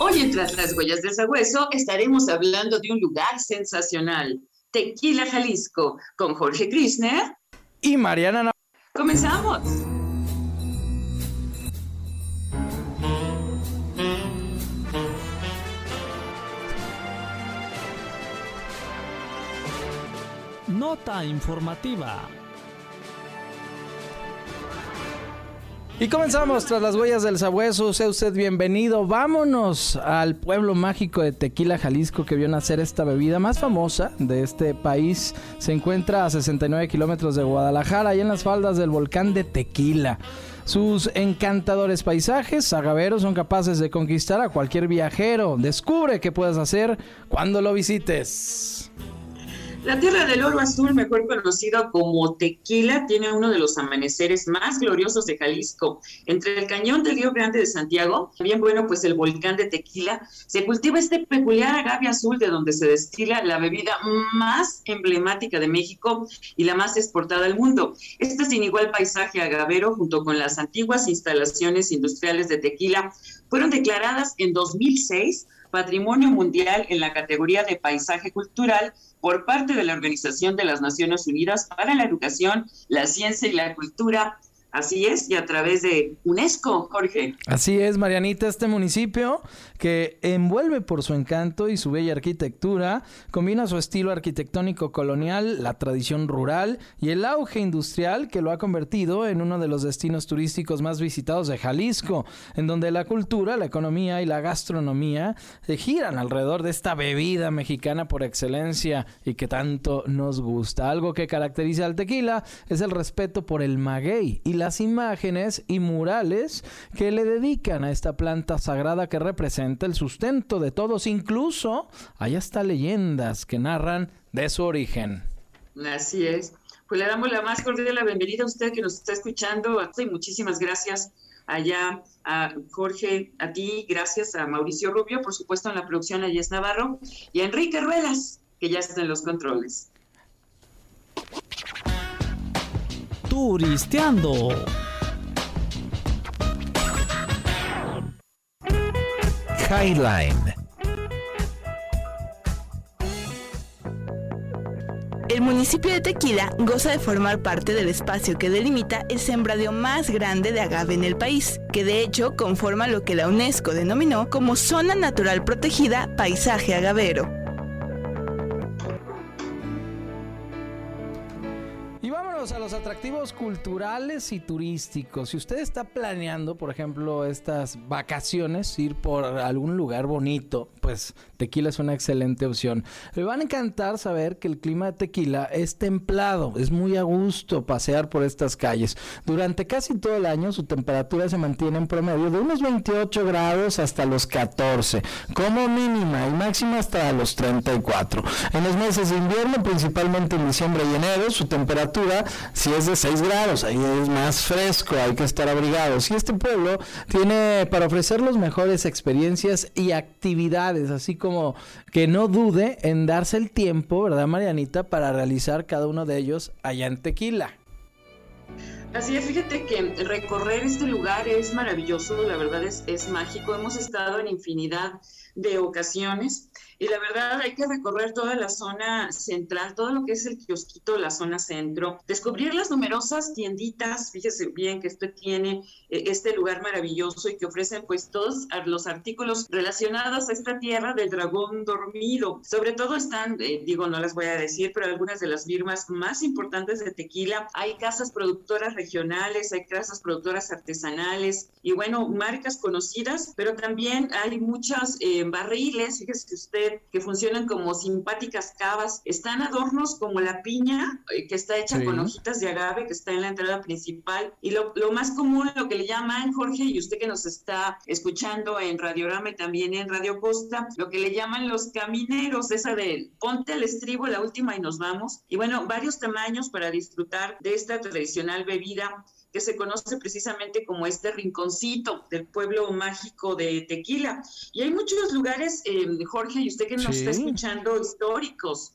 Hoy en Tras las huellas del sabueso estaremos hablando de un lugar sensacional, Tequila, Jalisco, con Jorge Krishner y Mariana. Nav- ¡Comenzamos! Nota informativa. Y comenzamos tras las huellas del sabueso. Sea usted bienvenido. Vámonos al pueblo mágico de Tequila, Jalisco, que vio nacer esta bebida más famosa de este país. Se encuentra a 69 kilómetros de Guadalajara y en las faldas del volcán de Tequila. Sus encantadores paisajes agaveros son capaces de conquistar a cualquier viajero. Descubre qué puedes hacer cuando lo visites. La Tierra del Oro Azul, mejor conocido como Tequila, tiene uno de los amaneceres más gloriosos de Jalisco. Entre el cañón del Río Grande de Santiago, bien bueno, pues el volcán de Tequila, se cultiva este peculiar agave azul de donde se destila la bebida más emblemática de México y la más exportada al mundo. Este sin igual paisaje agavero, junto con las antiguas instalaciones industriales de Tequila, fueron declaradas en 2006 Patrimonio Mundial en la categoría de Paisaje Cultural por parte de la Organización de las Naciones Unidas para la Educación, la Ciencia y la Cultura. Así es, y a través de UNESCO, Jorge. Así es, Marianita, este municipio que envuelve por su encanto y su bella arquitectura, combina su estilo arquitectónico colonial, la tradición rural y el auge industrial que lo ha convertido en uno de los destinos turísticos más visitados de Jalisco, en donde la cultura, la economía y la gastronomía se giran alrededor de esta bebida mexicana por excelencia y que tanto nos gusta. Algo que caracteriza al tequila es el respeto por el maguey y las imágenes y murales que le dedican a esta planta sagrada que representa el sustento de todos. Incluso hay hasta leyendas que narran de su origen. Así es. Pues le damos la más cordial la bienvenida a usted que nos está escuchando. Y muchísimas gracias allá a Jorge, a ti, gracias a Mauricio Rubio, por supuesto en la producción a Yes Navarro y a Enrique Ruelas, que ya está en los controles. Turisteando. El municipio de Tequila goza de formar parte del espacio que delimita el sembradío más grande de agave en el país, que de hecho conforma lo que la UNESCO denominó como Zona Natural Protegida Paisaje Agavero. A los atractivos culturales y turísticos. Si usted está planeando, por ejemplo, estas vacaciones, ir por algún lugar bonito, pues Tequila es una excelente opción. Le van a encantar saber que el clima de Tequila es templado, es muy a gusto pasear por estas calles. Durante casi todo el año su temperatura se mantiene en promedio de unos 28 grados hasta los 14, como mínima y máxima hasta los 34. En los meses de invierno, principalmente en diciembre y enero, su temperatura si es de 6 grados, ahí es más fresco, hay que estar abrigados. Y este pueblo tiene para ofrecer las mejores experiencias y actividades, así como que no dude en darse el tiempo, ¿verdad, Marianita?, para realizar cada uno de ellos allá en Tequila. Así es, fíjate que recorrer este lugar es maravilloso, la verdad es, es mágico. Hemos estado en infinidad de ocasiones y la verdad hay que recorrer toda la zona central, todo lo que es el kiosquito, la zona centro, descubrir las numerosas tienditas, fíjese bien que esto tiene eh, este lugar maravilloso y que ofrecen pues todos los artículos relacionados a esta tierra del dragón dormido. Sobre todo están, eh, digo, no las voy a decir, pero algunas de las firmas más importantes de tequila. Hay casas productoras regionales, hay casas productoras artesanales y bueno, marcas conocidas, pero también hay muchas eh, barriles, fíjese usted, que funcionan como simpáticas cavas. Están adornos como la piña, eh, que está hecha con hojitas de agave, que está en la entrada principal. Y lo, lo, más común, lo que le llaman, Jorge, y usted que nos está escuchando en Radiorama y también en Radio Costa, lo que le llaman los camineros, esa de ponte al estribo, la última y nos vamos. Y bueno, varios tamaños para disfrutar de esta tradicional bebida que se conoce precisamente como este rinconcito del pueblo mágico de Tequila. Y hay muchos lugares, eh, Jorge, y usted que nos está escuchando, históricos.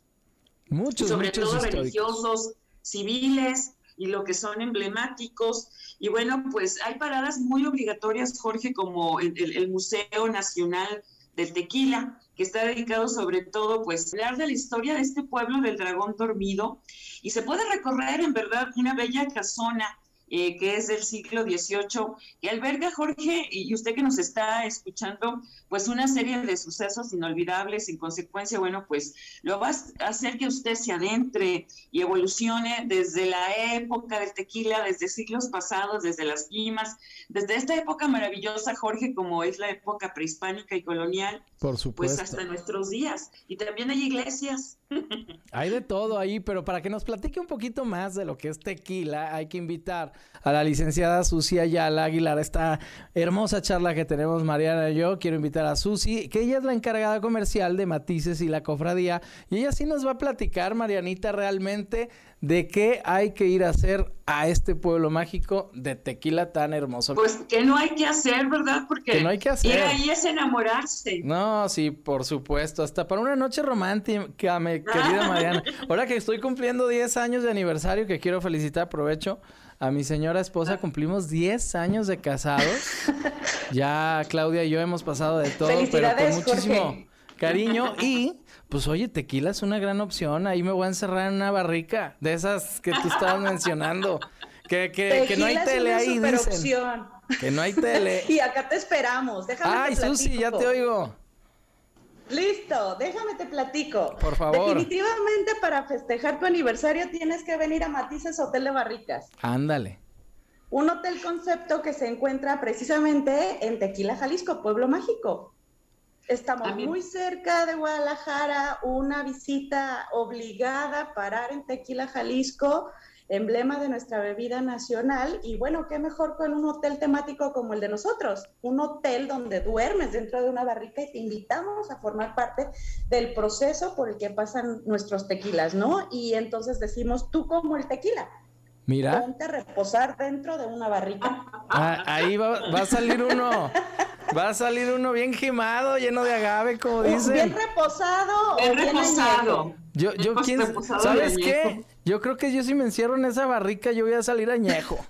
Muchos, sobre todo religiosos, civiles y lo que son emblemáticos. Y bueno, pues hay paradas muy obligatorias, Jorge, como el, el Museo Nacional del Tequila, que está dedicado sobre todo pues a hablar de la historia de este pueblo del dragón dormido y se puede recorrer en verdad una bella casona eh, que es del siglo XVIII, que alberga, Jorge, y usted que nos está escuchando, pues una serie de sucesos inolvidables, en consecuencia, bueno, pues lo va a hacer que usted se adentre y evolucione desde la época del tequila, desde siglos pasados, desde las guimas, desde esta época maravillosa, Jorge, como es la época prehispánica y colonial, Por supuesto. pues hasta nuestros días. Y también hay iglesias. Hay de todo ahí, pero para que nos platique un poquito más de lo que es tequila, hay que invitar a la licenciada Susi Ayala Aguilar. Esta hermosa charla que tenemos Mariana y yo, quiero invitar a Susi, que ella es la encargada comercial de Matices y la Cofradía, y ella sí nos va a platicar, Marianita, realmente de qué hay que ir a hacer a este pueblo mágico de tequila tan hermoso. Pues que no hay que hacer, ¿verdad? Porque no hay que hacer. ir ahí es enamorarse. No, sí, por supuesto. Hasta para una noche romántica, mi querida Mariana. Ahora que estoy cumpliendo 10 años de aniversario, que quiero felicitar, aprovecho. A mi señora esposa cumplimos 10 años de casados. Ya Claudia y yo hemos pasado de todo, pero con muchísimo Jorge. cariño. Y, pues oye, tequila es una gran opción. Ahí me voy a encerrar en una barrica de esas que tú estabas mencionando. Que, que, que no hay tele una ahí, dicen. superopción. Que no hay tele. Y acá te esperamos. Déjame Ay, Susi, ya te oigo. Listo, déjame te platico. Por favor. Definitivamente para festejar tu aniversario tienes que venir a Matices Hotel de Barricas. Ándale. Un hotel concepto que se encuentra precisamente en Tequila, Jalisco, Pueblo Mágico. Estamos muy cerca de Guadalajara, una visita obligada, parar en Tequila, Jalisco, emblema de nuestra bebida nacional. Y bueno, qué mejor con un hotel temático como el de nosotros, un hotel donde duermes dentro de una barrica y te invitamos a formar parte del proceso por el que pasan nuestros tequilas, ¿no? Y entonces decimos, tú como el tequila, Mira. ponte a reposar dentro de una barrica. Ah, ahí va, va a salir uno. Va a salir uno bien quemado, lleno de agave, como Bien dicen. reposado. o Bien bien reposado. añejo. Yo, yo, ¿quién, reposado ¿sabes qué? Yo creo que yo si me encierro en esa barrica, yo voy a salir añejo.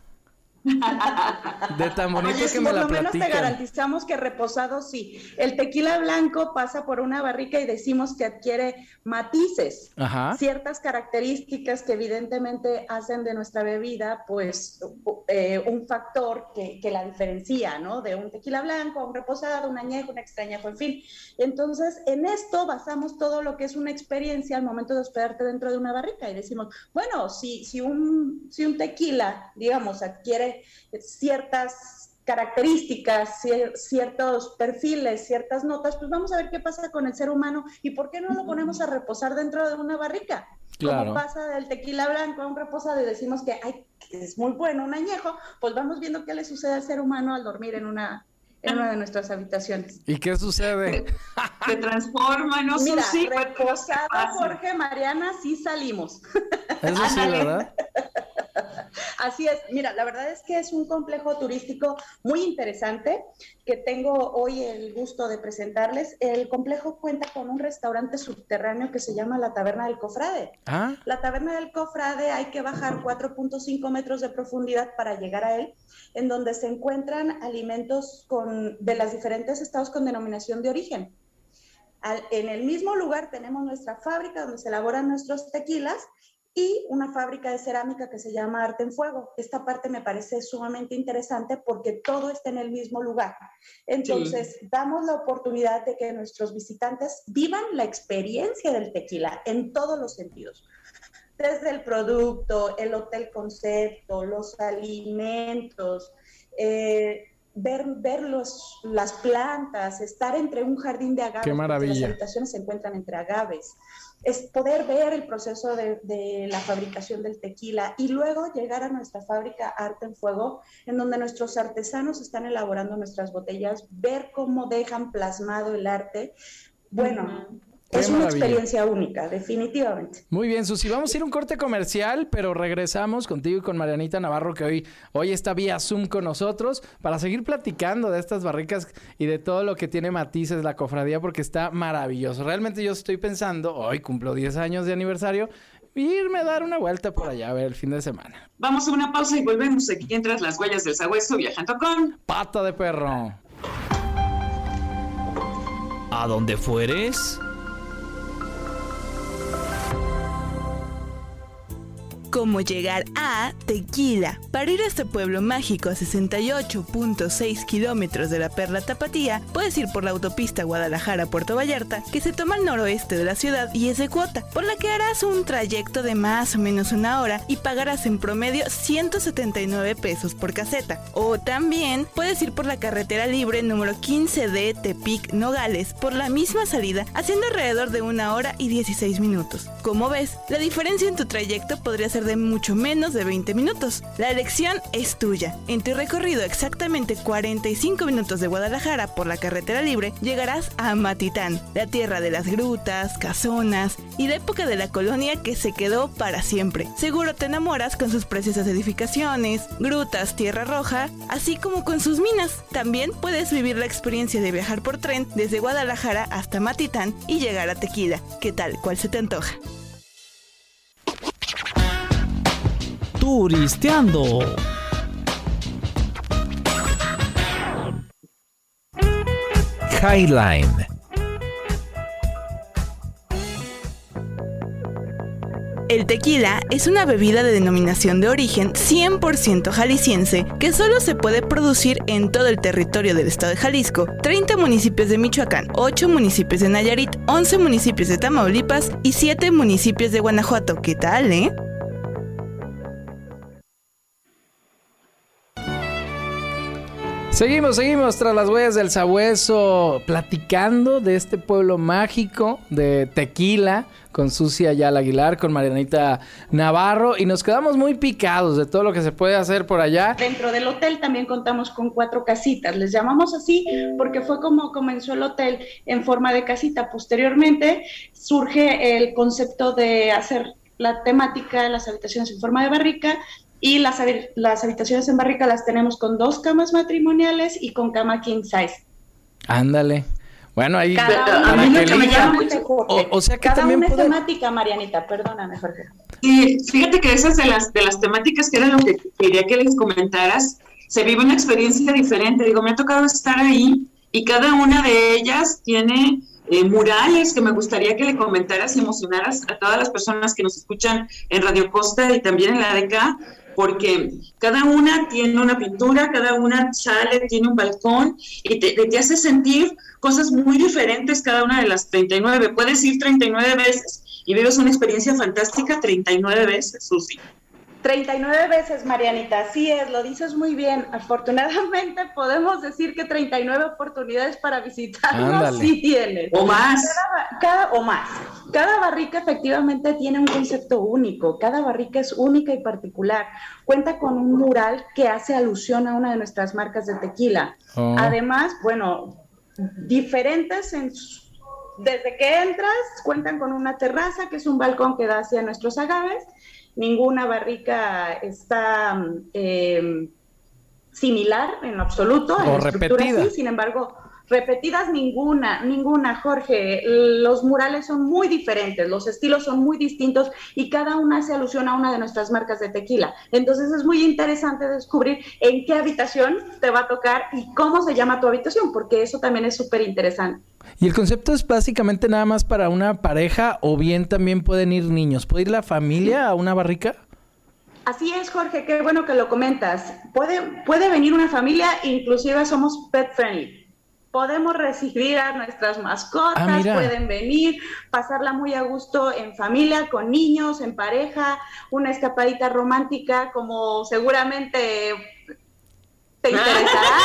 De tan bonito Oye, que me por la lo menos te platican. garantizamos que reposado sí. El tequila blanco pasa por una barrica y decimos que adquiere matices, Ajá. ciertas características que evidentemente hacen de nuestra bebida, pues, eh, un factor que, que la diferencia, ¿no? De un tequila blanco, a un reposado, un añejo, un extrañejo, en fin. Entonces, en esto basamos todo lo que es una experiencia al momento de hospedarte dentro de una barrica y decimos, bueno, si, si, un, si un tequila, digamos, adquiere ciertas características, cier- ciertos perfiles, ciertas notas, pues vamos a ver qué pasa con el ser humano y por qué no lo ponemos a reposar dentro de una barrica. Claro. Como pasa del tequila blanco a un reposado y decimos que ay, es muy bueno, un añejo, pues vamos viendo qué le sucede al ser humano al dormir en una, en una de nuestras habitaciones. ¿Y qué sucede? Se transforma, ¿no, Mira, Fácil. Jorge, Mariana, sí salimos. Eso sí, ¿verdad? Así es, mira, la verdad es que es un complejo turístico muy interesante que tengo hoy el gusto de presentarles. El complejo cuenta con un restaurante subterráneo que se llama la Taberna del Cofrade. Ah, La Taberna del Cofrade hay que bajar 4.5 metros de profundidad para llegar a él, en donde se encuentran alimentos con, de los diferentes estados con denominación de origen. Al- en el mismo lugar tenemos nuestra fábrica donde se elaboran nuestros tequilas y una fábrica de cerámica que se llama Arte en Fuego. Esta parte me parece sumamente interesante porque todo está en el mismo lugar. Entonces, damos la oportunidad de que nuestros visitantes vivan la experiencia del tequila en todos los sentidos. desde el producto, el hotel concepto, los alimentos, eh, ver, ver los, las plantas, estar entre un jardín de agaves. Qué maravilla. Las habitaciones se encuentran entre agaves. Es poder ver el proceso de, de, la fabricación del tequila y luego llegar a nuestra fábrica Arte en Fuego, en donde nuestros artesanos están elaborando nuestras botellas, ver cómo dejan plasmado el arte. Bueno, uh -huh. Es una experiencia única, definitivamente. Muy bien, Susi. Vamos a ir a un corte comercial, pero regresamos contigo y con Marianita Navarro, que hoy, hoy está vía Zoom con nosotros, para seguir platicando de estas barricas y de todo lo que tiene matices la cofradía, porque está maravilloso. Realmente yo estoy pensando, hoy cumplo 10 años de aniversario, irme a dar una vuelta por allá a ver el fin de semana. Vamos a una pausa y volvemos aquí entras las huellas del sabueso viajando con Pata de perro. ¿A dónde fueres? Cómo llegar a Tequila. Para ir a este pueblo mágico a 68.6 kilómetros de la Perla Tapatía, puedes ir por la autopista Guadalajara-Puerto Vallarta, que se toma al noroeste de la ciudad y es de cuota, por la que harás un trayecto de más o menos una hora y pagarás en promedio 179 pesos por caseta. O también puedes ir por la carretera libre número 15D Tepic Nogales por la misma salida, haciendo alrededor de una hora y 16 minutos. Como ves, la diferencia en tu trayecto podría ser de mucho menos de 20 minutos. La elección es tuya. En tu recorrido exactamente 45 minutos de Guadalajara por la carretera libre, llegarás a Matitán, la tierra de las grutas, casonas y la época de la colonia que se quedó para siempre. Seguro te enamoras con sus preciosas edificaciones, grutas, tierra roja, así como con sus minas. También puedes vivir la experiencia de viajar por tren desde Guadalajara hasta Matitán y llegar a Tequila. ¿Qué tal? ¿Cuál se te antoja? Turisteando. Highline. El tequila es una bebida de denominación de origen 100% jalisciense que solo se puede producir en todo el territorio del estado de Jalisco, 30 municipios de Michoacán, 8 municipios de Nayarit, 11 municipios de Tamaulipas y 7 municipios de Guanajuato. ¿Qué tal, eh? Seguimos, seguimos tras las huellas del sabueso, platicando de este pueblo mágico de Tequila, con Susi Ayala Aguilar, con Marianita Navarro, y nos quedamos muy picados de todo lo que se puede hacer por allá. Dentro del hotel también contamos con cuatro casitas, les llamamos así porque fue como comenzó el hotel en forma de casita. Posteriormente surge el concepto de hacer la temática de las habitaciones en forma de barrica y las, las habitaciones en barrica las tenemos con dos camas matrimoniales y con cama king size. Ándale. Bueno, ahí Cada a mí lo que me llama mucho o, o, sea que Cada también una puede... es temática, Marianita, perdóname, Jorge. Y fíjate que esas de las, de las temáticas que era lo que quería que les comentaras, se vive una experiencia diferente. Digo, me ha tocado estar ahí y cada una de ellas tiene eh, murales que me gustaría que le comentaras y emocionaras a todas las personas que nos escuchan en Radio Costa y también en la ADK, porque cada una tiene una pintura, cada una sale, tiene un balcón y te, hace sentir cosas muy diferentes cada una de las 39. Puedes ir 39 veces y vives una experiencia fantástica 39 veces, Susi. 39 veces, Marianita, así es, lo dices muy bien. Afortunadamente podemos decir que 39 oportunidades para visitarnos Ándale. sí tienes. O más. Cada, cada, o más. Cada barrica efectivamente tiene un concepto único, cada barrica es única y particular. Cuenta con un mural que hace alusión a una de nuestras marcas de tequila. Oh. Además, bueno, diferentes en desde que entras, cuentan con una terraza, que es un balcón que da hacia nuestros agaves. Ninguna barrica está eh, similar en absoluto. O en repetida. Sí, sin embargo, repetidas ninguna, ninguna, Jorge. Los murales son muy diferentes, los estilos son muy distintos y cada una hace alusión a una de nuestras marcas de tequila. Entonces es muy interesante descubrir en qué habitación te va a tocar y cómo se llama tu habitación, porque eso también es súper interesante. ¿Y el concepto es básicamente nada más para una pareja o bien también pueden ir niños? ¿Puede ir la familia a una barrica? Así es, Jorge, qué bueno que lo comentas. Puede, puede venir una familia, inclusive somos pet friendly. Podemos recibir a nuestras mascotas, Ah, pueden venir, pasarla muy a gusto en familia, con niños, en pareja, una escapadita romántica, como seguramente te interesará.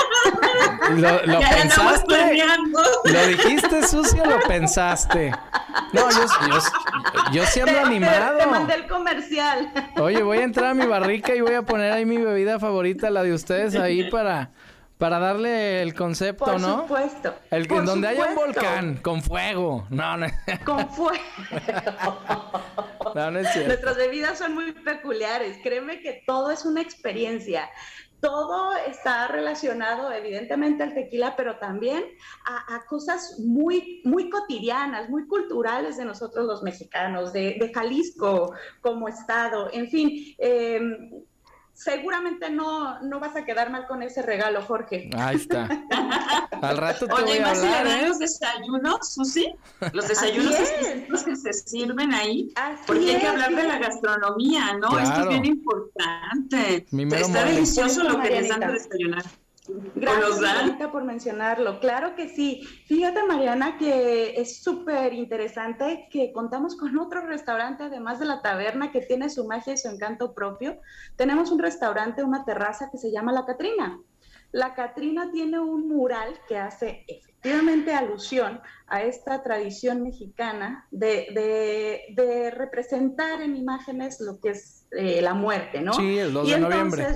¿Lo, pensaste? ¿Lo dijiste sucio o lo pensaste? No, yo, yo, ando Te- te- animado. Te, mandé el comercial. Oye, voy a entrar a mi barrica y voy a poner ahí mi bebida favorita, la de ustedes, ahí para, para darle el concepto, Por ¿no? supuesto. El, por en donde haya un supuesto. volcán con fuego. No, no, Con fuego. no, no es cierto. Nuestras bebidas son muy peculiares. Créeme que todo es una experiencia. Todo está relacionado, evidentemente, al tequila, pero también a, a cosas muy, muy cotidianas, muy culturales de nosotros los mexicanos, de, de Jalisco como estado. En fin, eh, seguramente no, no vas a quedar mal con ese regalo, Jorge. Ahí está. Al rato te Oye, voy ¿y a hablar, dan ¿eh? los desayunos, Susi? Los desayunos es. que se sirven ahí. Así Porque hay que hablar de la gastronomía, ¿no? Esto es bien importante. Mi mero Está mole. delicioso lo que les dan de desayunar. ¿O Gracias? Marianita, por mencionarlo. Claro que sí. Fíjate, Mariana, que es súper interesante que contamos con otro restaurante, además de la taberna, que tiene su magia y su encanto propio. Tenemos un restaurante, una terraza que se llama La Catrina. La Catrina tiene un mural que hace efectivamente alusión a esta tradición mexicana de, de- de representar en imágenes lo que es eh, la muerte, ¿no? Sí, el 2 Y de noviembre.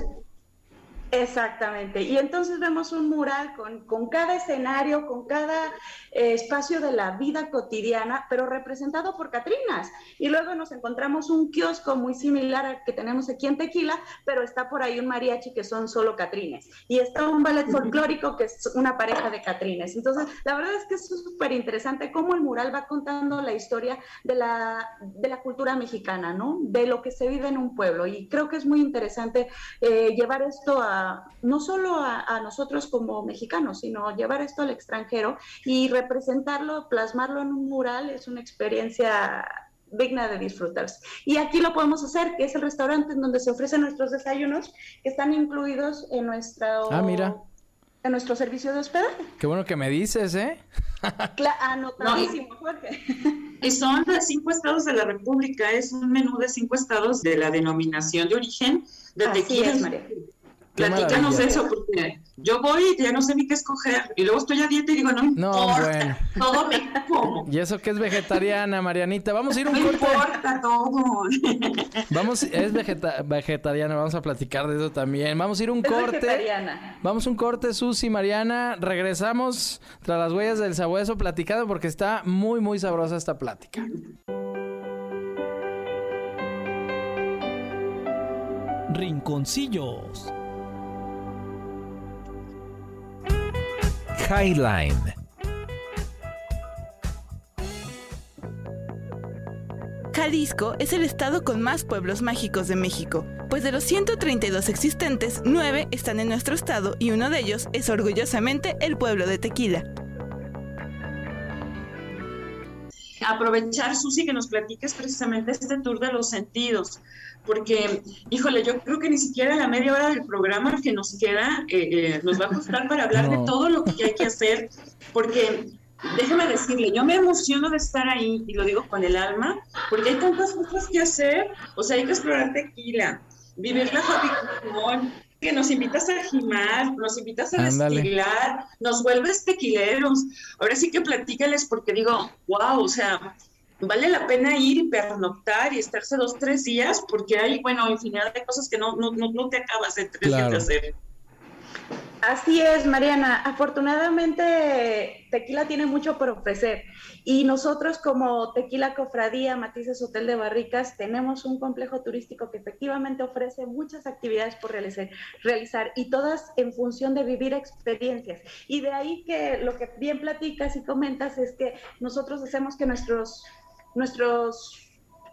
Exactamente. Y entonces vemos un mural con, con cada escenario, con cada eh, espacio de la vida cotidiana, pero representado por Catrinas. Y luego nos encontramos un kiosco muy similar al que tenemos aquí en Tequila, pero está por ahí un mariachi que son solo Catrines. Y está un ballet folclórico que es una pareja de Catrines. Entonces, la verdad es que es súper interesante cómo el mural va contando la historia de la, de la cultura mexicana, ¿no? De lo que se vive en un pueblo. Y creo que es muy interesante eh, llevar esto a, no solo a, a nosotros como mexicanos, sino llevar esto al extranjero y representarlo, plasmarlo en un mural es una experiencia digna de disfrutarse. Y aquí lo podemos hacer, que es el restaurante en donde se ofrecen nuestros desayunos, que están incluidos en nuestro, Ah, mira. en nuestro servicio de hospedaje. Qué bueno que me dices, ¿eh? Cla- anotadísimo, Jorge. Y son de cinco estados de la República, es un menú de cinco estados de la denominación de origen de Así es, María. Platícanos eso, porque yo voy y ya no sé ni qué escoger. Y luego estoy a dieta y digo, no No, importa, bueno. todo me como. Y eso que es vegetariana, Marianita. Vamos a ir a No un corte. importa todo. Vamos, es vegeta- vegetariana, vamos a platicar de eso también. Vamos a ir a un Es corte. vegetariana. Vamos a un corte, Susi, Mariana. Regresamos tras las huellas del sabueso platicando porque está muy, muy sabrosa esta plática. Rinconcillos. Highline. Jalisco es el estado con más pueblos mágicos de México, pues de los 132 existentes, 9 están en nuestro estado y uno de ellos es orgullosamente el pueblo de Tequila. Aprovechar, Susi, que nos platiques precisamente este tour de los sentidos, porque, híjole, yo creo que ni siquiera la media hora del programa que nos queda eh, eh, nos va a costar para hablar No. de todo lo que hay que hacer, porque déjeme decirle, yo me emociono de estar ahí, y lo digo con el alma, porque hay tantas cosas que hacer, o sea, hay que explorar tequila, vivir la fabricación, que nos invitas a gimar, nos invitas a Ándale. destilar, nos vuelves tequileros. Ahora sí que platícales porque digo, wow, o sea, vale la pena ir y pernoctar y estarse dos, tres días porque hay, bueno, infinidad de cosas que no, no, no, no te acabas de tres días Claro. de hacer. Así es, Mariana. Afortunadamente, Tequila tiene mucho por ofrecer y nosotros como Tequila Cofradía Matices Hotel de Barricas tenemos un complejo turístico que efectivamente ofrece muchas actividades por realizar, y todas en función de vivir experiencias. Y de ahí que lo que bien platicas y comentas es que nosotros hacemos que nuestros, nuestros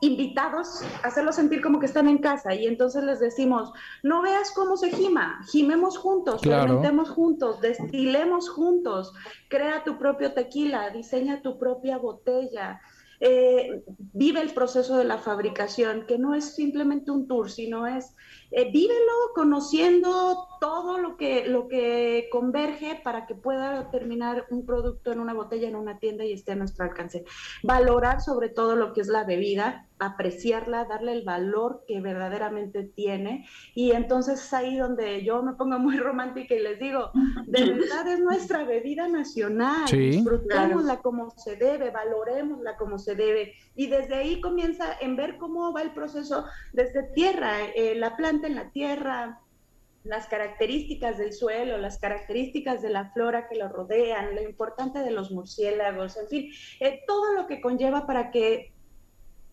invitados, hacerlos sentir como que están en casa y entonces les decimos, no veas cómo se gima, gimemos juntos, Claro. fermentemos juntos, destilemos juntos, crea tu propio tequila, diseña tu propia botella, eh, vive el proceso de la fabricación, que no es simplemente un tour, sino es eh, vívelo conociendo todo lo que, lo que converge para que pueda terminar un producto en una botella, en una tienda y esté a nuestro alcance. Valorar sobre todo lo que es la bebida, apreciarla, darle el valor que verdaderamente tiene. Y entonces es ahí donde yo me pongo muy romántica y les digo, de verdad es nuestra bebida nacional, disfrutémosla como se debe, valorémosla como se debe. Y desde ahí comienza en ver cómo va el proceso desde tierra, eh, la planta en la tierra, las características del suelo, las características de la flora que lo rodean, lo importante de los murciélagos, en fin, eh, todo lo que conlleva para que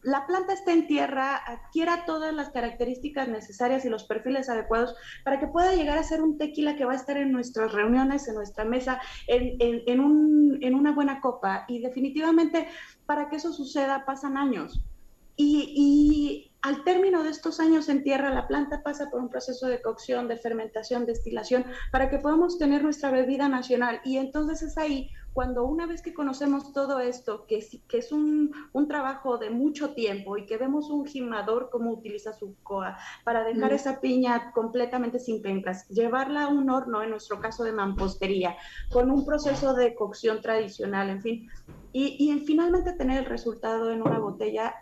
la planta esté en tierra, adquiera todas las características necesarias y los perfiles adecuados para que pueda llegar a ser un tequila que va a estar en nuestras reuniones, en nuestra mesa, en, una buena copa. Y definitivamente para que eso suceda pasan años. y, al término de estos años en tierra, la planta pasa por un proceso de cocción, de fermentación, destilación, para que podamos tener nuestra bebida nacional. Y entonces es ahí cuando una vez que conocemos todo esto, que, que es un, un, trabajo de mucho tiempo y que vemos un gimador cómo utiliza su coa para dejar esa piña completamente sin pencas, llevarla a un horno, en nuestro caso de mampostería, con un proceso de cocción tradicional, en fin, y, y finalmente tener el resultado en una botella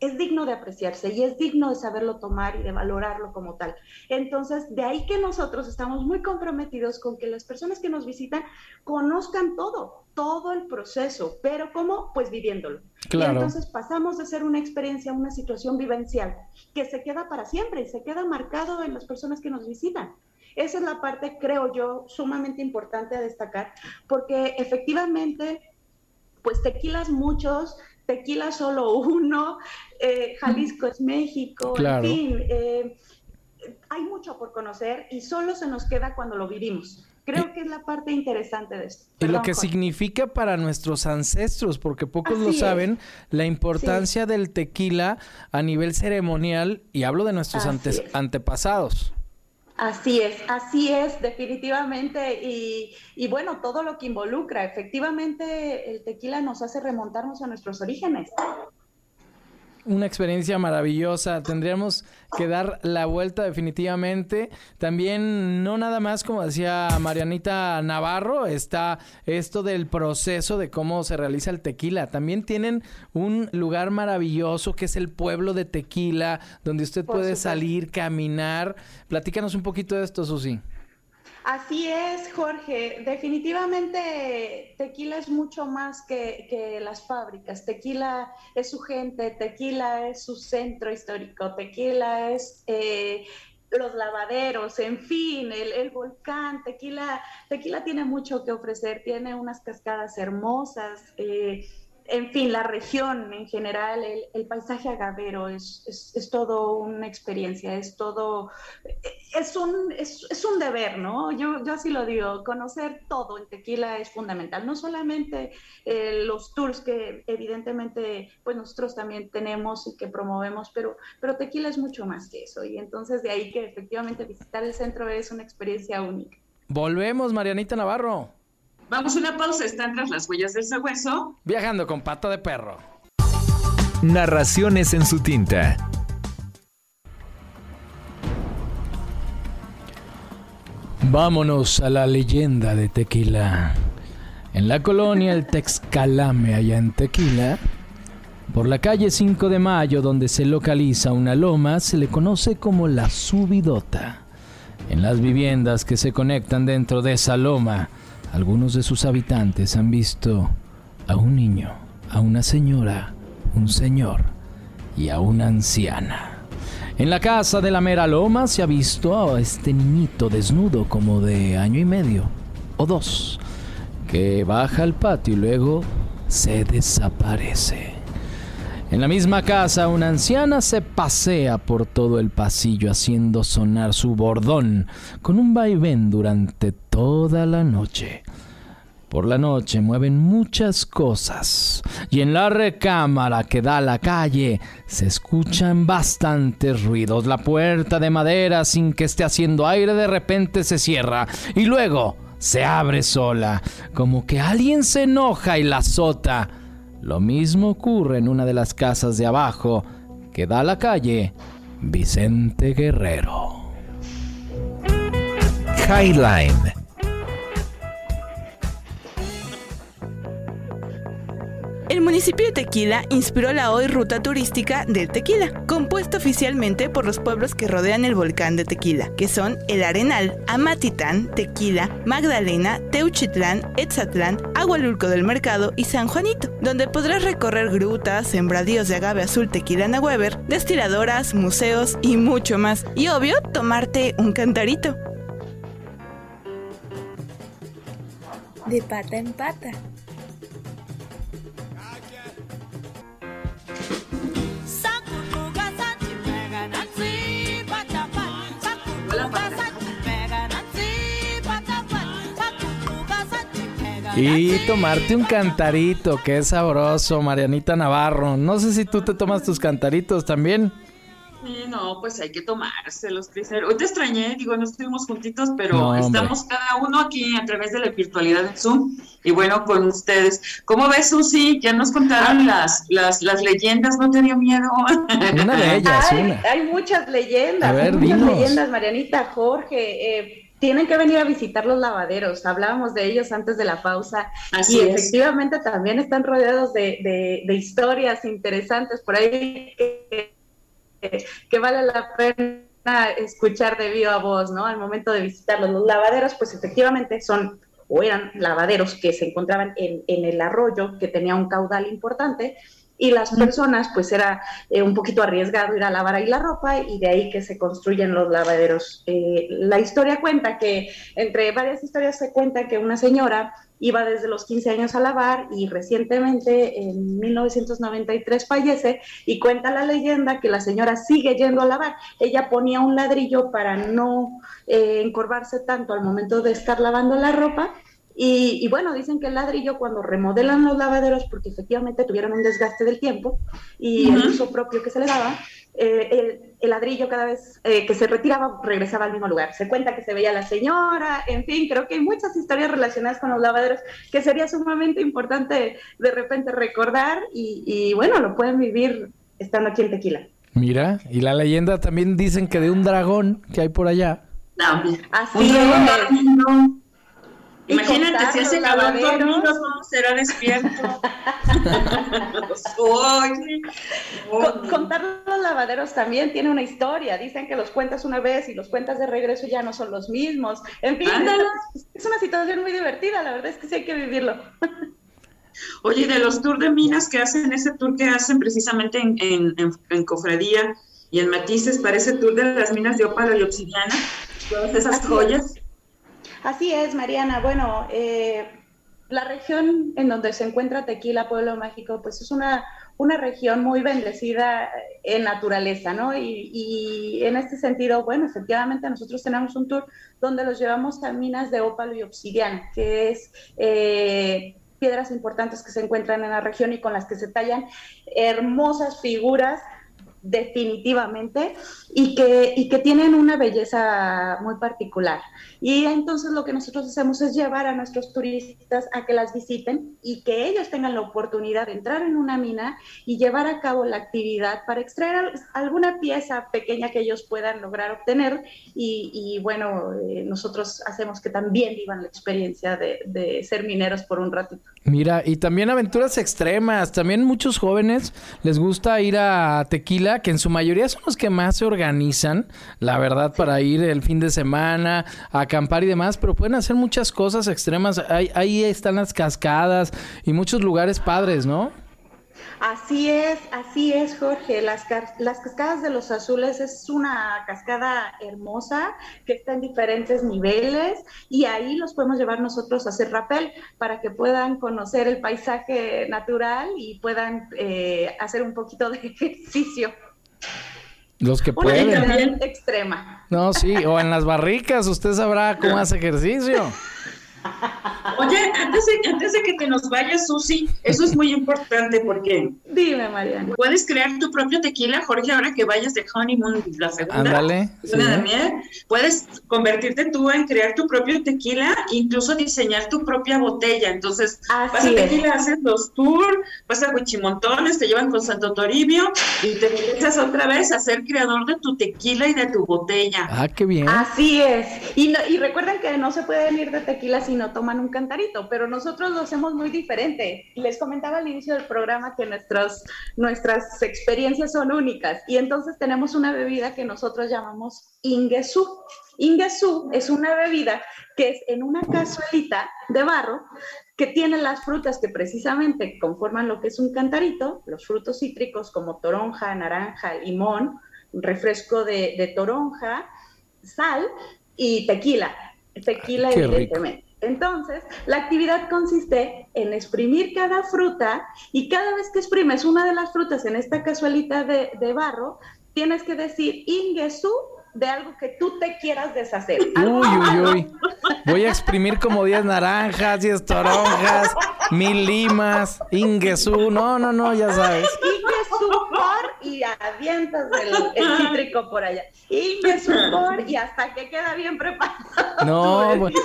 es digno de apreciarse y es digno de saberlo tomar y de valorarlo como tal. Entonces, de ahí que nosotros estamos muy comprometidos con que las personas que nos visitan conozcan todo, todo el proceso, pero ¿cómo? Pues viviéndolo. Claro. Y entonces pasamos de ser una experiencia una situación vivencial que se queda para siempre y se queda marcado en las personas que nos visitan. Esa es la parte, creo yo, sumamente importante a destacar, porque efectivamente, pues tequilas muchos, tequila solo uno, eh, Jalisco es México, en fin, eh, hay mucho por conocer y solo se nos queda cuando lo vivimos. Creo que es la parte interesante de esto. y lo que significa para nuestros ancestros, porque pocos lo saben, la importancia del tequila a nivel ceremonial, y hablo de nuestros antepasados. Así es, así es, definitivamente. Y, y, bueno, todo lo que involucra, efectivamente, el tequila nos hace remontarnos a nuestros orígenes una experiencia maravillosa. Tendríamos que dar la vuelta definitivamente. También, no nada más, como decía Marianita Navarro, está esto del proceso de cómo se realiza el tequila. También tienen un lugar maravilloso que es el pueblo de tequila, donde usted puede salir, caminar. Platícanos un poquito de esto, Susi. Así es, Jorge. Definitivamente Tequila es mucho más que, las fábricas. Tequila es su gente, Tequila es su centro histórico, Tequila es eh, los lavaderos, en fin, el, volcán. Tequila, Tequila tiene mucho que ofrecer, tiene unas cascadas hermosas. Eh, en fin, la región en general, el, paisaje agavero es, es, todo una experiencia, es todo, es un, es, un deber, ¿no? Yo, yo así lo digo, conocer todo en Tequila es fundamental, no solamente eh, los tours que evidentemente pues nosotros también tenemos y que promovemos, pero, pero Tequila es mucho más que eso y entonces de ahí que efectivamente visitar el centro es una experiencia única. Volvemos, Marianita Navarro. Vamos a una pausa, están tras las huellas del sabueso. Viajando con pata de perro. Narraciones en su tinta. Vámonos a la leyenda de Tequila. En la colonia El Texcalame, allá en Tequila, por la calle 5 de Mayo, donde se localiza una loma, se le conoce como la Subidota. En las viviendas que se conectan dentro de esa loma, algunos de sus habitantes han visto a un niño, a una señora, un señor y a una anciana. En la casa de la mera loma se ha visto a este niñito desnudo como de año y medio o dos, que baja al patio y luego se desaparece. En la misma casa, una anciana se pasea por todo el pasillo haciendo sonar su bordón con un vaivén durante toda la noche. Por la noche mueven muchas cosas y en la recámara que da a la calle se escuchan bastantes ruidos. La puerta de madera sin que esté haciendo aire de repente se cierra y luego se abre sola, como que alguien se enoja y la azota. Lo mismo ocurre en una de las casas de abajo que da a la calle Vicente Guerrero. Highline. El municipio de Tequila inspiró la hoy ruta turística del Tequila, compuesta oficialmente por los pueblos que rodean el volcán de Tequila, que son El Arenal, Amatitán, Tequila, Magdalena, Teuchitlán, Etzatlán, Agualulco del Mercado y San Juanito, donde podrás recorrer grutas, sembradíos de agave azul tequilana Weber, destiladoras, museos y mucho más. Y obvio, tomarte un cantarito. De pata en pata. Y tomarte un cantarito, que es sabroso, Marianita Navarro. No sé si tú te tomas tus cantaritos también. Sí, no, pues hay que tomárselos. Hoy te extrañé, digo, no estuvimos juntitos, pero estamos cada uno aquí a través de la virtualidad de Zoom y bueno, con ustedes. ¿Cómo ves, Susi? Ya nos contaron las, las, las leyendas, ¿no te dio miedo? Una de ellas, hay, hay muchas leyendas, hay muchas leyendas, Marianita, Jorge. Eh, tienen que venir a visitar los lavaderos. Hablábamos de ellos antes de la pausa. y efectivamente también están rodeados de, historias interesantes por ahí que, vale la pena escuchar de viva voz, ¿no? Al momento de visitarlos. Los lavaderos, pues efectivamente son o eran lavaderos que se encontraban en, en el arroyo, que tenía un caudal importante, y las personas pues era eh, un poquito arriesgado ir a lavar ahí la ropa y de ahí que se construyen los lavaderos. Eh, la historia cuenta que, entre varias historias se cuenta que una señora iba desde los 15 años a lavar y recientemente en 1993 fallece y cuenta la leyenda que la señora sigue yendo a lavar. Ella ponía un ladrillo para no eh, encorvarse tanto al momento de estar lavando la ropa y, bueno, dicen que el ladrillo cuando remodelan los lavaderos, porque efectivamente tuvieron un desgaste del tiempo y el uso propio que se le daba, eh, el, ladrillo cada vez eh, que se retiraba regresaba al mismo lugar. Se cuenta que se veía la señora, en fin, creo que hay muchas historias relacionadas con los lavaderos que sería sumamente importante de repente recordar y, bueno, lo pueden vivir estando aquí en Tequila. Mira, y la leyenda también dicen que de un dragón que hay por allá. No, así es. Imagínate, si ese cabrón dormido, ¿cómo será despierto? contar los lavaderos también tiene una historia. Dicen que los cuentas una vez y los cuentas de regreso ya no son los mismos. En fin, es una situación muy divertida. La verdad es que sí hay que vivirlo. Oye, de los tours de minas que hacen, ese tour que hacen precisamente en, en, en, Cofradía y en Matices, para ese tour de las minas de ópalo y obsidiana, todas esas joyas. Así es, Mariana. Bueno, eh, la región en donde se encuentra Tequila, Pueblo Mágico, pues es una, una región muy bendecida en naturaleza, ¿no? Y, en este sentido, bueno, efectivamente nosotros tenemos un tour donde los llevamos a minas de ópalo y obsidiana, que es... Eh, piedras importantes que se encuentran en la región y con las que se tallan hermosas figuras definitivamente y que, y que tienen una belleza muy particular. Y entonces lo que nosotros hacemos es llevar a nuestros turistas a que las visiten y que ellos tengan la oportunidad de entrar en una mina y llevar a cabo la actividad para extraer alguna pieza pequeña que ellos puedan lograr obtener. Y, bueno, eh, nosotros hacemos que también vivan la experiencia de, ser mineros por un ratito. Mira, y también aventuras extremas. También muchos jóvenes les gusta ir a Tequila, que en su mayoría son los que más se organizan, la verdad, para ir el fin de semana, a acampar y demás, pero pueden hacer muchas cosas extremas. Ahí, ahí están las cascadas y muchos lugares padres, ¿no? Así es, así es, Jorge. Las, cascadas de los azules es una cascada hermosa que está en diferentes niveles y ahí los podemos llevar nosotros a hacer rappel para que puedan conocer el paisaje natural y puedan eh, hacer un poquito de ejercicio. Los que pueden. extrema. No, sí, o en las barricas, usted sabrá cómo hace ejercicio. Oye, antes de, antes de que te nos vayas, Susi, eso es muy importante porque... Dime, Mariana. Puedes crear tu propio tequila, Jorge, ahora que vayas de honeymoon, la segunda. Ándale. luna de miel, puedes convertirte tú en crear tu propio tequila, incluso diseñar tu propia botella. Entonces, Así vas a es. tequila, haces los tours, vas a Huichimontones, te llevan con Santo Toribio y te empiezas otra vez a ser creador de tu tequila y de tu botella. Ah, qué bien. Así es. Y, no- y recuerden que no se pueden ir de tequila si no toman un cantarito, pero nosotros lo hacemos muy diferente. Les comentaba al inicio del programa que nuestras, nuestras experiencias son únicas y entonces tenemos una bebida que nosotros llamamos Ingesú. Ingesú es una bebida que es en una cazuelita de barro que tiene las frutas que precisamente conforman lo que es un cantarito, los frutos cítricos como toronja, naranja, limón, refresco de, de toronja, sal y tequila. Tequila, rico. Entonces, la actividad consiste en exprimir cada fruta y cada vez que exprimes una de las frutas en esta cazuelita de, de barro, tienes que decir Ingesú de algo que tú te quieras deshacer. Uy, uy, uy. Voy a exprimir como 10 naranjas, 10 toronjas, mil limas, ingesú. No, no, no, ya sabes. Ingesú por y avientas el, el cítrico por allá. Ingesú por y hasta que queda bien preparado. No, bueno.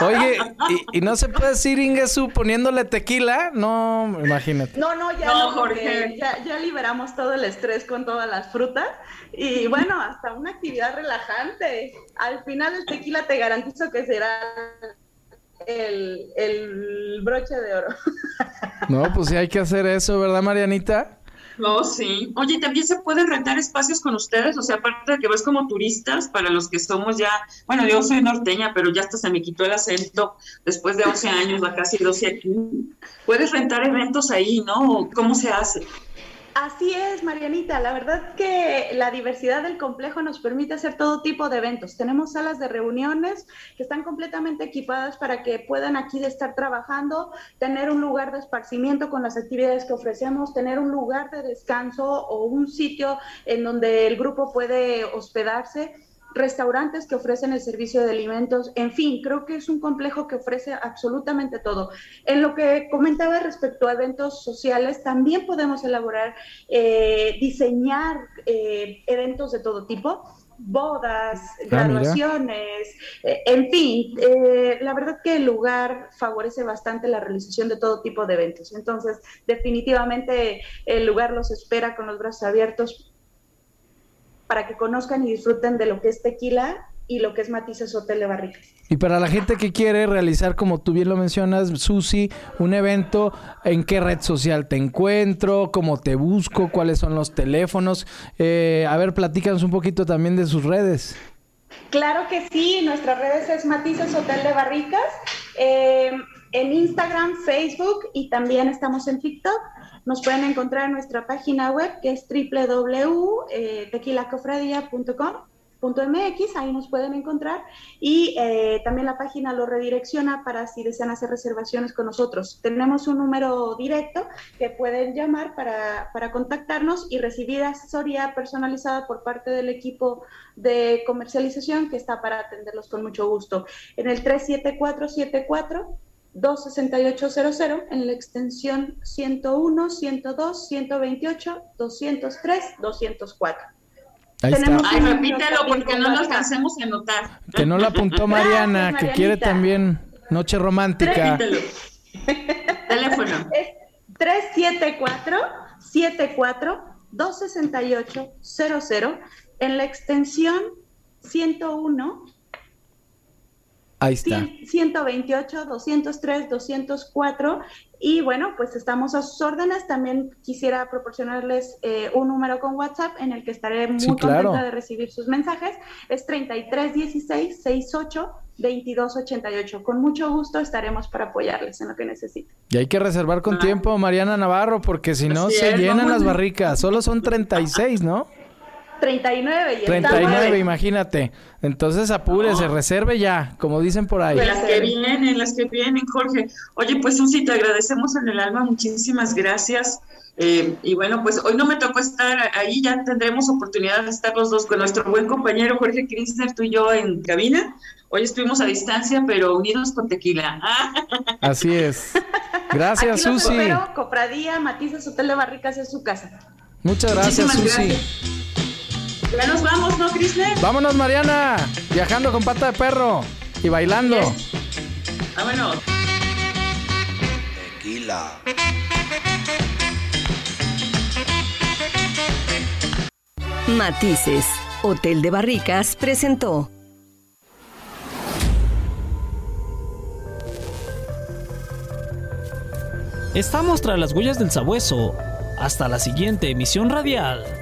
Oye, ¿y, y no se puede decir ingesú poniéndole tequila? No, imagínate. No, no, ya No, no, porque Jorge. Ya, ya liberamos todo el estrés con todas las frutas y bueno, hasta una actividad relajante. Al final el tequila te garantizo que será el, el broche de oro. No, pues sí hay que hacer eso, ¿verdad, Marianita? No, sí. Oye, también se pueden rentar espacios con ustedes, o sea, aparte de que vas como turistas, para los que somos ya, bueno, yo soy norteña, pero ya hasta se me quitó el acento después de 11 años, a casi 12 aquí. Puedes rentar eventos ahí, ¿no? ¿Cómo se hace? Así es, Marianita. La verdad que la diversidad del complejo nos permite hacer todo tipo de eventos. Tenemos salas de reuniones que están completamente equipadas para que puedan aquí estar trabajando, tener un lugar de esparcimiento con las actividades que ofrecemos, tener un lugar de descanso o un sitio en donde el grupo puede hospedarse restaurantes que ofrecen el servicio de alimentos, en fin, creo que es un complejo que ofrece absolutamente todo. En lo que comentaba respecto a eventos sociales, también podemos elaborar, eh, diseñar eh, eventos de todo tipo bodas, mira. graduaciones, eh, en fin, eh, la verdad que el lugar favorece bastante la realización de todo tipo de eventos. Entonces, definitivamente el lugar los espera con los brazos abiertos para que conozcan y disfruten de lo que es tequila y lo que es Matices Hotel de Barricas. Y para la gente que quiere realizar, como tú bien lo mencionas, Susi, un evento, ¿en qué red social te encuentro? ¿Cómo te busco? ¿Cuáles son los teléfonos? Eh, a ver, platícanos un poquito también de sus redes. Claro que sí, nuestras redes es Matices Hotel de Barricas, eh, en Instagram, Facebook y también estamos en TikTok. Nos pueden encontrar en nuestra página web que es www.tequilacofradía.com.mx, ahí nos pueden encontrar y eh, también la página lo redirecciona para si desean hacer reservaciones con nosotros. Tenemos un número directo que pueden llamar para, para contactarnos y recibir asesoría personalizada por parte del equipo de comercialización que está para atenderlos con mucho gusto. En el 37474 26800 en la extensión 101, 102, 128, 203, 204. Ahí Tenemos- está. Ay, repítelo porque no lo alcancemos a anotar. Que no la apuntó Mariana, Gracias, que quiere también noche romántica. Repítelo. Teléfono. Es 374 74 268 00 en la extensión 101 Ahí está. 100, 128, 203, 204 y bueno, pues estamos a sus órdenes. También quisiera proporcionarles eh, un número con WhatsApp en el que estaré muy Sí, contenta claro. de recibir sus mensajes. Es 3316 68 2288. Con mucho gusto estaremos para apoyarles en lo que necesiten. Y hay que reservar con Ah. tiempo, Mariana Navarro, porque si no se llenan vamos. las barricas. Solo son 36, ¿no? 39 y 39, estamos- imagínate. Entonces apúrese, No. reserve ya, como dicen por ahí. Las que vienen, las que vienen, Jorge. Oye, pues Susi, te agradecemos en el alma, muchísimas gracias. Eh, y bueno, pues hoy no me tocó estar ahí, ya tendremos oportunidad de estar los dos con nuestro buen compañero Jorge Kirchner, tú y yo en cabina. Hoy estuvimos a distancia, pero unidos con tequila. Así es. Gracias, Susi. Pero Copradía, Matices Hotel de Barricas es su casa. Muchas gracias, Susi. Ya nos vamos, ¿no, Crisler? Vámonos, Mariana. Viajando con pata de perro y bailando. Vámonos. Tequila. Matices, Hotel de Barricas presentó. Estamos tras las huellas del sabueso. Hasta la siguiente emisión radial.